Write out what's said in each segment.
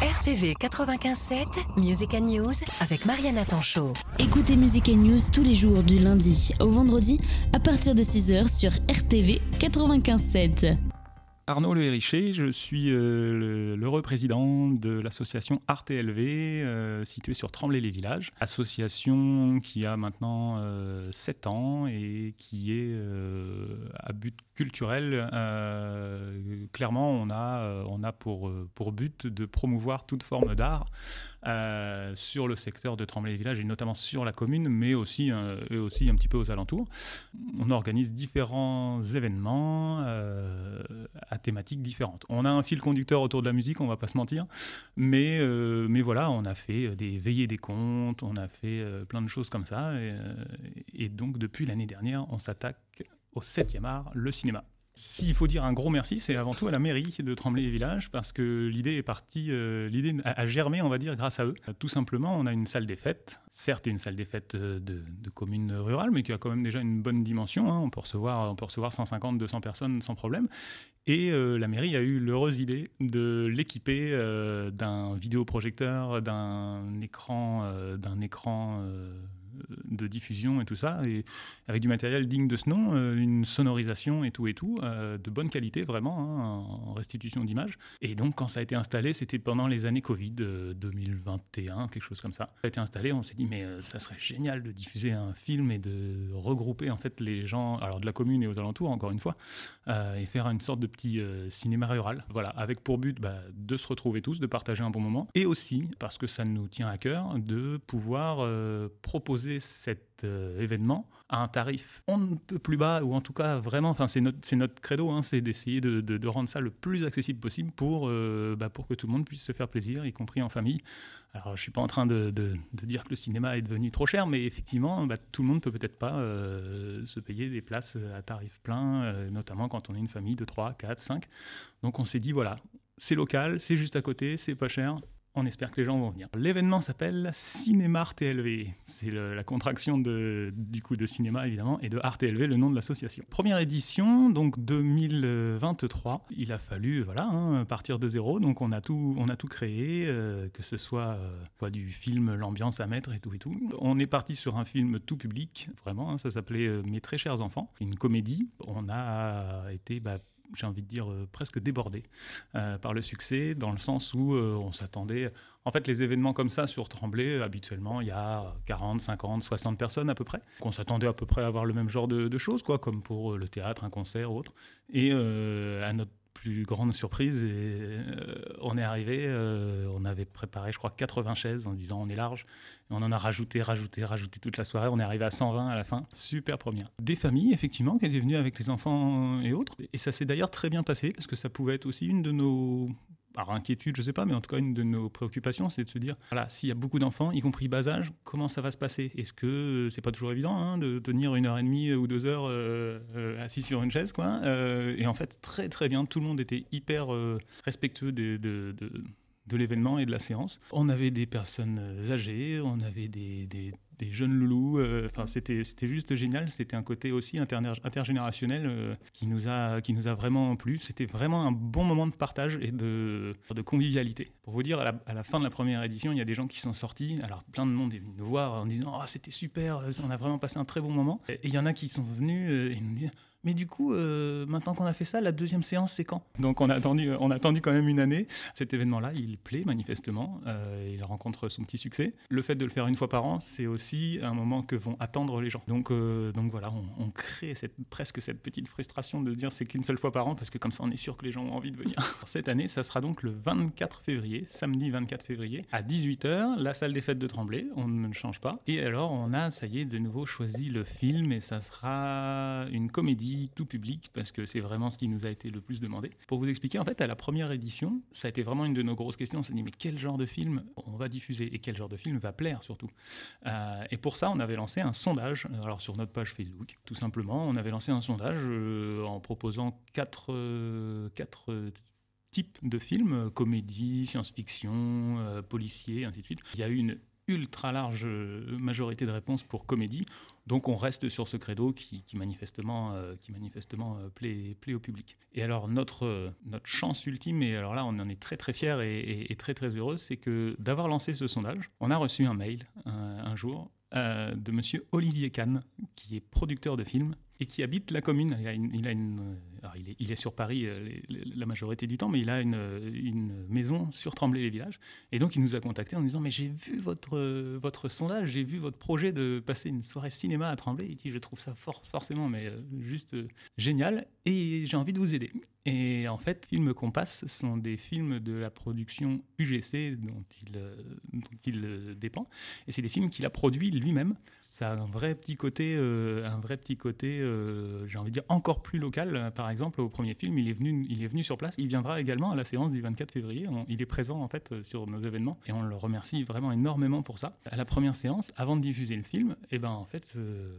RTV 95.7, Music and News avec Mariana Tanchot. Écoutez Music and News tous les jours du lundi au vendredi à partir de 6h sur RTV 95.7. Arnaud Le Héricher, je suis euh, l'heureux président de l'association Art LV, euh, située sur Tremblay-les-Villages. Association qui a maintenant euh, 7 ans et qui est euh, à but culturel. Euh, clairement, on a, on a pour, pour but de promouvoir toute forme d'art sur le secteur de Tremblay-les-Villages et notamment sur la commune, mais aussi, et aussi un petit peu aux alentours. On organise différents événements à thématiques différentes. On a un fil conducteur autour de la musique, on va pas se mentir, mais, euh, mais voilà, on a fait des veillées des contes, on a fait euh, plein de choses comme ça, et, euh, et donc depuis l'année dernière, on s'attaque au 7e art, le cinéma. S'il faut dire un gros merci, c'est avant tout à la mairie de Tremblay-les-Villages parce que l'idée est partie, euh, l'idée a, germé, on va dire, grâce à eux. Tout simplement, on a une salle des fêtes, certes une salle des fêtes de, de commune rurale, mais qui a quand même déjà une bonne dimension. Hein. On, peut recevoir, on peut recevoir 150, 200 personnes sans problème. Et euh, la mairie a eu l'heureuse idée de l'équiper euh, d'un vidéoprojecteur, d'un écran, euh, d'un écran de diffusion et tout ça, et avec du matériel digne de ce nom, euh, une sonorisation et tout et tout, euh, de bonne qualité vraiment, hein, en restitution d'image. Et donc quand ça a été installé, c'était pendant les années Covid, euh, 2021, quelque chose comme ça. Ça a été installé, on s'est dit mais euh, ça serait génial de diffuser un film et de regrouper en fait les gens, alors de la commune et aux alentours encore une fois, euh, et faire une sorte de petit cinéma rural. Voilà, avec pour but bah, de se retrouver tous, de partager un bon moment, et aussi parce que ça nous tient à cœur de pouvoir proposer cet euh, événement à un tarif on ne peut plus bas, ou en tout cas vraiment, c'est notre, notre credo, hein, c'est d'essayer de, de, rendre ça le plus accessible possible pour, euh, bah, pour que tout le monde puisse se faire plaisir, y compris en famille. Alors je suis pas en train de, de dire que le cinéma est devenu trop cher, mais effectivement, bah, tout le monde peut peut-être pas euh, se payer des places à tarif plein, notamment quand on est une famille de 3, 4, 5. Donc on s'est dit, voilà, c'est local, c'est juste à côté, c'est pas cher, on espère que les gens vont venir. L'événement s'appelle Cinémart TLV. C'est la contraction de, du coup de cinéma évidemment et de Art TLV, le nom de l'association. Première édition, donc 2023. Il a fallu voilà hein, partir de zéro, donc on a tout, on a tout créé, euh, que ce soit euh, du film, l'ambiance à mettre et tout et tout. On est parti sur un film tout public, vraiment. Hein, ça s'appelait euh, Mes très chers enfants, une comédie. On a été bah, j'ai envie de dire, euh, presque débordé euh, par le succès, dans le sens où euh, on s'attendait. En fait, les événements comme ça sur Tremblay, habituellement, il y a 40, 50, 60 personnes à peu près. On s'attendait à peu près à avoir le même genre de, de choses, quoi, comme pour le théâtre, un concert ou autre. Et à notre plus grande surprise, et, euh, on est arrivé, euh, on avait préparé, je crois, 80 chaises en disant on est large. Et on en a rajouté, rajouté, rajouté toute la soirée. On est arrivé à 120 à la fin. Super première. Des familles, effectivement, qui étaient venues avec les enfants et autres. Et ça s'est d'ailleurs très bien passé, parce que ça pouvait être aussi une de nos alors inquiétude, je sais pas, mais en tout cas une de nos préoccupations, c'est de se dire, voilà, s'il y a beaucoup d'enfants, y compris bas âge, comment ça va se passer? Est-ce que c'est pas toujours évident hein, de tenir une heure et demie ou deux heures euh, euh, assis sur une chaise, quoi euh, Et en fait, très très bien, tout le monde était hyper euh, respectueux de, de l'événement et de la séance. On avait des personnes âgées, on avait des, des jeunes loulous. Enfin, euh, c'était c'était juste génial. C'était un côté aussi intergénérationnel euh, qui nous a qui nous a vraiment plu. C'était vraiment un bon moment de partage et de de convivialité. Pour vous dire, à la, fin de la première édition, il y a des gens qui sont sortis. Alors plein de monde est venu nous voir en disant oh, c'était super, on a vraiment passé un très bon moment. Et il y en a qui sont venus et nous disent mais du coup, euh, maintenant qu'on a fait ça, la deuxième séance, c'est quand? Donc on a, attendu, on a attendu quand même une année. Cet événement-là, il plaît manifestement. Euh, il rencontre son petit succès. Le fait de le faire une fois par an, c'est aussi un moment que vont attendre les gens. Donc, euh, donc voilà, on, on, crée cette, presque cette petite frustration de dire c'est qu'une seule fois par an, parce que comme ça, on est sûr que les gens ont envie de venir. Cette année, ça sera donc le 24 février, samedi 24 février, à 18h, la salle des fêtes de Tremblay. On ne change pas. Et alors, on a, ça y est, de nouveau choisi le film et ça sera une comédie tout public parce que c'est vraiment ce qui nous a été le plus demandé. Pour vous expliquer, en fait, à la première édition, ça a été vraiment une de nos grosses questions. On s'est dit, mais quel genre de film on va diffuser et quel genre de film va plaire surtout euh, Et pour ça, on avait lancé un sondage, alors sur notre page Facebook, tout simplement. On avait lancé un sondage euh, en proposant quatre, euh, quatre types de films, comédie, science-fiction, policier, ainsi de suite. Il y a eu une ultra large majorité de réponses pour comédie. Donc on reste sur ce credo qui, manifestement, qui manifestement plaît, plaît, au public. Et alors notre, chance ultime, et alors là on en est très très fiers et, très très heureux, c'est que d'avoir lancé ce sondage, on a reçu un mail un jour de monsieur Olivier Kahn, qui est producteur de films et qui habite la commune. Il, il, a une, il, est, sur Paris euh, la majorité du temps, mais il a une, maison sur Tremblay-les-Villages. Et donc, il nous a contactés en disant Mais j'ai vu votre, votre sondage, j'ai vu votre projet de passer une soirée cinéma à Tremblay. Il dit Je trouve ça forcément, mais euh, juste euh, génial, et j'ai envie de vous aider. Et en fait, films qu'on passe sont des films de la production UGC dont il, dont il dépend. Et c'est des films qu'il a produits lui-même. Ça a un vrai petit côté, un vrai petit côté euh, j'ai envie de dire, encore plus local. Par exemple, au premier film, il est, venu, il est venu sur place. Il viendra également à la séance du 24 février. il est présent en fait euh, sur nos événements et on le remercie vraiment énormément pour ça. À la première séance, avant de diffuser le film, et eh ben en fait, euh,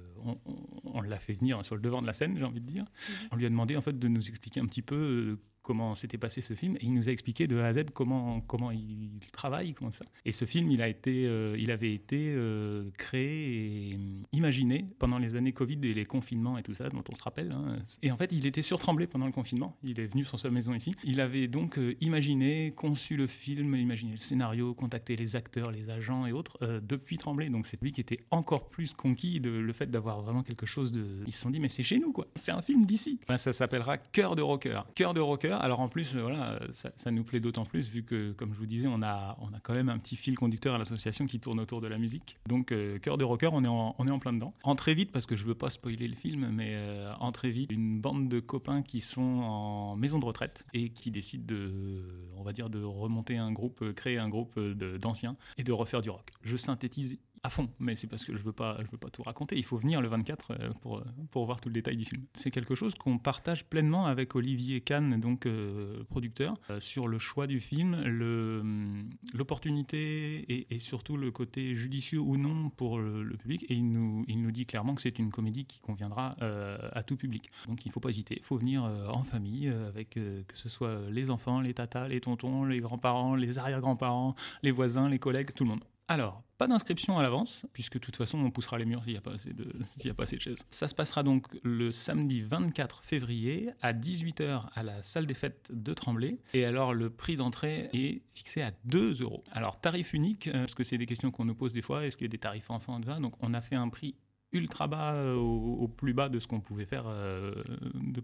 on, l'a fait venir sur le devant de la scène, j'ai envie de dire. Mhm. On lui a demandé en fait de nous expliquer un petit peu comment s'était passé ce film et il nous a expliqué de A à Z comment, comment il travaille, comment ça. Et ce film, il, a été, euh, il avait été euh, créé et imaginé pendant les années Covid et les confinements et tout ça, dont on se rappelle. Hein. Et en fait, il était surtremblé pendant le confinement. Il est venu sur sa maison ici. Il avait donc euh, imaginé, conçu le film, imaginé le scénario, contacté les acteurs, les agents et autres depuis Tremblay. Donc c'est lui qui était encore plus conquis de le fait d'avoir vraiment quelque chose de. Ils se sont dit, mais c'est chez nous, quoi. C'est un film d'ici. Ben, ça s'appellera Cœur de rocker. Cœur de rocker alors en plus, euh, voilà, ça, nous plaît d'autant plus vu que, comme je vous disais, on a, on a quand même un petit fil conducteur à l'association qui tourne autour de la musique. Donc, euh, Cœur de Rocker, on est, en, on est en plein dedans. En très vite, parce que je veux pas spoiler le film, mais euh, en très vite, une bande de copains qui sont en maison de retraite et qui décident de, on va dire, de remonter un groupe, créer un groupe d'anciens et de refaire du rock. Je synthétise à fond, mais c'est parce que je veux veux pas tout raconter. Il faut venir le 24 euh, pour, pour voir tout le détail du film. C'est quelque chose qu'on partage pleinement avec Olivier Kahn, donc euh, producteur, euh, sur le choix du film, hum, l'opportunité et, surtout le côté judicieux ou non pour le, public. Et il nous dit clairement que c'est une comédie qui conviendra à tout public. Donc il ne faut pas hésiter. Il faut venir en famille avec que ce soit les enfants, les tatas, les tontons, les grands-parents, les arrière-grands-parents, les voisins, les collègues, tout le monde. Alors, pas d'inscription à l'avance, puisque de toute façon, on poussera les murs s'il n'y a, pas assez de, a pas assez chaises. Ça se passera donc le samedi 24 février à 18h à la salle des fêtes de Tremblay. Et alors, le prix d'entrée est fixé à 2 euros. Alors, tarif unique, euh, parce que c'est des questions qu'on nous pose des fois, est-ce qu'il y a des tarifs enfants, Donc, on a fait un prix ultra bas euh, au, plus bas de ce qu'on pouvait faire euh,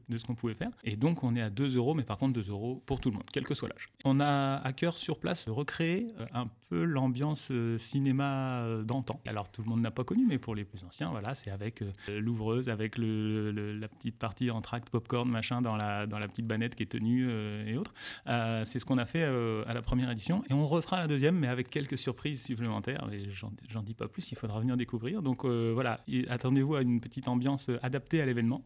de, ce qu'on pouvait faire. Et donc on est à 2 euros mais par contre 2 euros pour tout le monde quel que soit l'âge. On a à cœur sur place de recréer euh, un peu l'ambiance cinéma d'antan. Alors tout le monde n'a pas connu mais pour les plus anciens voilà c'est avec l'ouvreuse avec la petite partie en tract popcorn machin dans la dans la petite banette qui est tenue et autres. C'est ce qu'on a fait à la première édition. Et on refera la deuxième mais avec quelques surprises supplémentaires. Et j'en dis pas plus il faudra venir découvrir. Donc voilà attendez-vous à une petite ambiance adaptée à l'événement.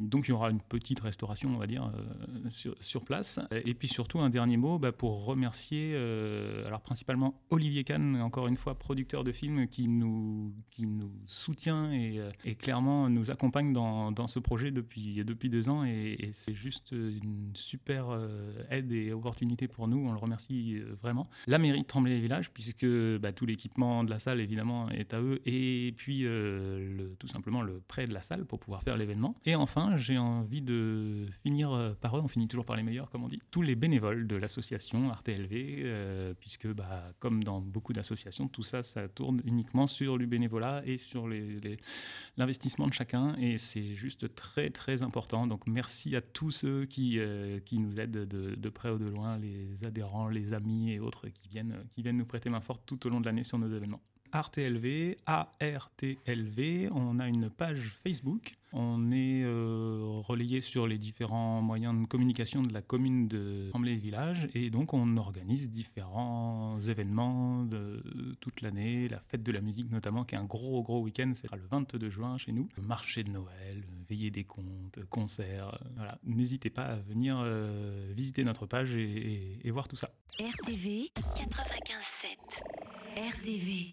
Donc il y aura une petite restauration, on va dire, euh, sur, place. Et puis surtout un dernier mot bah, pour remercier, euh, alors principalement Olivier Kahn, encore une fois producteur de films, qui nous, qui nous soutient et, euh, et clairement nous accompagne dans, dans, ce projet depuis, depuis deux ans. Et, c'est juste une super aide et opportunité pour nous. On le remercie vraiment. La mairie de Tremblay-les-Villages, puisque bah, tout l'équipement de la salle évidemment est à eux, et puis tout simplement le prêt de la salle pour pouvoir faire l'événement. Et enfin, j'ai envie de finir euh, par eux, on finit toujours par les meilleurs, comme on dit, tous les bénévoles de l'association ArtLV, euh, puisque bah, comme dans beaucoup d'associations, tout ça, ça tourne uniquement sur le bénévolat et sur l'investissement de chacun, et c'est juste très très important. Donc merci à tous ceux qui, euh, nous aident de, de, près ou de loin, les adhérents, les amis et autres qui viennent, qui viennent nous prêter main forte tout au long de l'année sur nos événements. ARTLV, ARTLV. On a une page Facebook. On est euh, relayé sur les différents moyens de communication de la commune de Tremblay-Village et donc on organise différents événements toute l'année, la fête de la musique notamment qui est un gros gros week-end, c'est le 22 juin chez nous, le marché de Noël, veillée des comptes, concerts, voilà. N'hésitez pas à venir euh, visiter notre page et, et voir tout ça. RTV 95.7 RTV